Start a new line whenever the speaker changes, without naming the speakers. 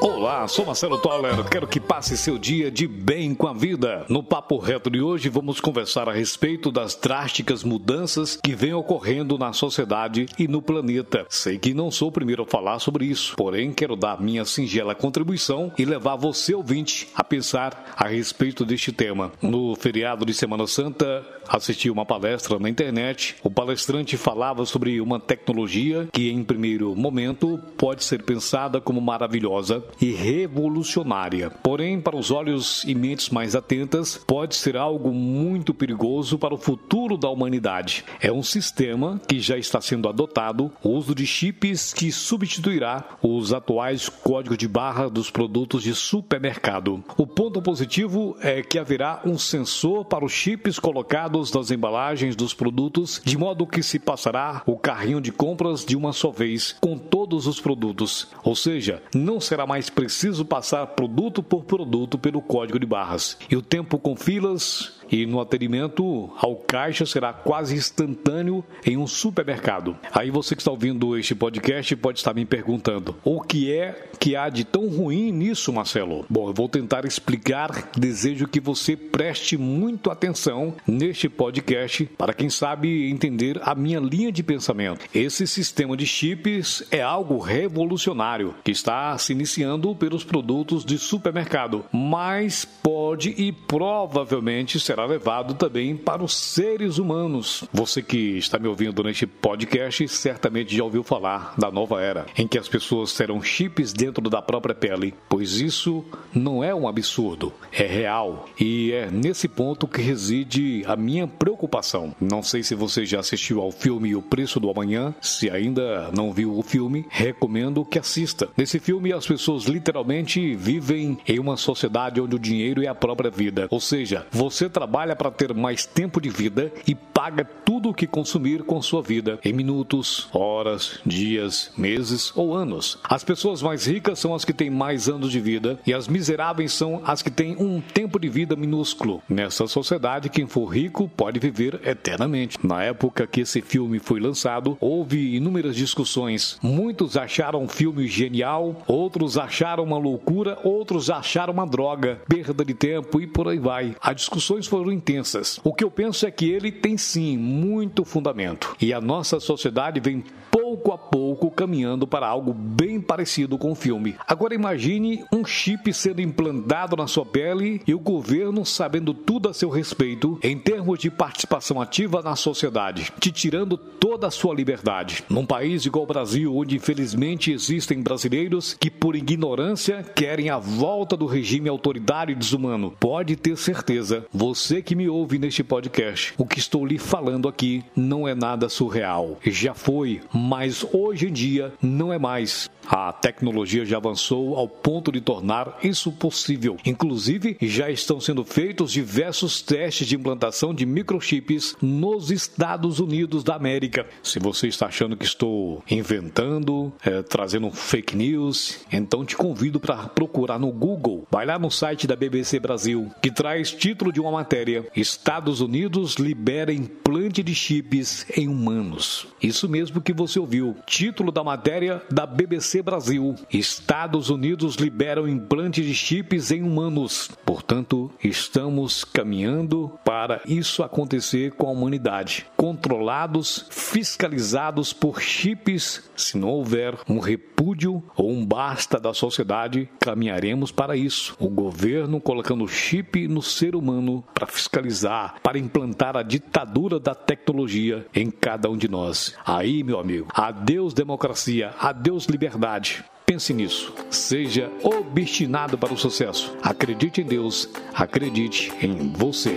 Olá, sou Marcelo Toller. Quero que passe seu dia de bem com a vida. No Papo Reto de hoje, vamos conversar a respeito das drásticas mudanças que vêm ocorrendo na sociedade e no planeta. Sei que não sou o primeiro a falar sobre isso, porém, quero dar minha singela contribuição e levar você, ouvinte, a pensar a respeito deste tema. No feriado de Semana Santa, assisti uma palestra na internet. O palestrante falava sobre uma tecnologia que, em primeiro momento, pode ser pensada como maravilhosa e revolucionária. Porém, para os olhos e mentes mais atentas, pode ser algo muito perigoso para o futuro da humanidade. É um sistema que já está sendo adotado, o uso de chips que substituirá os atuais códigos de barra dos produtos de supermercado. O ponto positivo é que haverá um sensor para os chips colocados nas embalagens dos produtos, de modo que se passará o carrinho de compras de uma só vez com todos os produtos. Ou seja, não será mais preciso passar produto por produto pelo código de barras. E o tempo com filas e no atendimento ao caixa será quase instantâneo em um supermercado. Aí você que está ouvindo este podcast pode estar me perguntando: o que é que há de tão ruim nisso, Marcelo? Bom, eu vou tentar explicar. Desejo que você preste muito atenção neste podcast para quem sabe entender a minha linha de pensamento. Esse sistema de chips é algo revolucionário que está se iniciando pelos produtos de supermercado, mas pode e provavelmente será será levado também para os seres humanos. Você que está me ouvindo neste podcast certamente já ouviu falar da nova era, em que as pessoas terão chips dentro da própria pele, pois isso não é um absurdo, é real e é nesse ponto que reside a minha preocupação. Não sei se você já assistiu ao filme O Preço do Amanhã, se ainda não viu o filme, recomendo que assista. Nesse filme, as pessoas literalmente vivem em uma sociedade onde o dinheiro é a própria vida, ou seja, você trabalha trabalha para ter mais tempo de vida e paga tudo o que consumir com sua vida em minutos, horas, dias, meses ou anos. As pessoas mais ricas são as que têm mais anos de vida e as miseráveis são as que têm um tempo de vida minúsculo. Nessa sociedade, quem for rico pode viver eternamente. Na época que esse filme foi lançado, houve inúmeras discussões. Muitos acharam o filme genial, outros acharam uma loucura, outros acharam uma droga, perda de tempo e por aí vai. As discussões foram intensas. O que eu penso é que ele tem sim muito fundamento. E a nossa sociedade vem pouco a pouco caminhando para algo bem parecido com o filme. Agora imagine um chip sendo implantado na sua pele e o governo sabendo tudo a seu respeito em termos de participação ativa na sociedade, te tirando toda a sua liberdade. Num país igual o Brasil, onde infelizmente existem brasileiros que por ignorância querem a volta do regime autoritário e desumano, pode ter certeza, você que me ouve neste podcast, o que estou lhe falando aqui não é nada surreal. Já foi mais mas hoje em dia não é mais. A tecnologia já avançou ao ponto de tornar isso possível. Inclusive, já estão sendo feitos diversos testes de implantação de microchips nos Estados Unidos da América. Se você está achando que estou inventando, é, trazendo fake news, então te convido para procurar no Google. Vai lá no site da BBC Brasil, que traz título de uma matéria: Estados Unidos libera implante de chips em humanos. Isso mesmo que você ouviu ouviu. Título da matéria da BBC Brasil: Estados Unidos liberam implante de chips em humanos. Portanto, estamos caminhando para isso acontecer com a humanidade. Controlados, fiscalizados por chips, se não houver um repúdio ou um basta da sociedade, caminharemos para isso. O governo colocando chip no ser humano para fiscalizar, para implantar a ditadura da tecnologia em cada um de nós. Aí, meu amigo, Adeus democracia, adeus liberdade. Pense nisso. Seja obstinado para o sucesso. Acredite em Deus, acredite em você.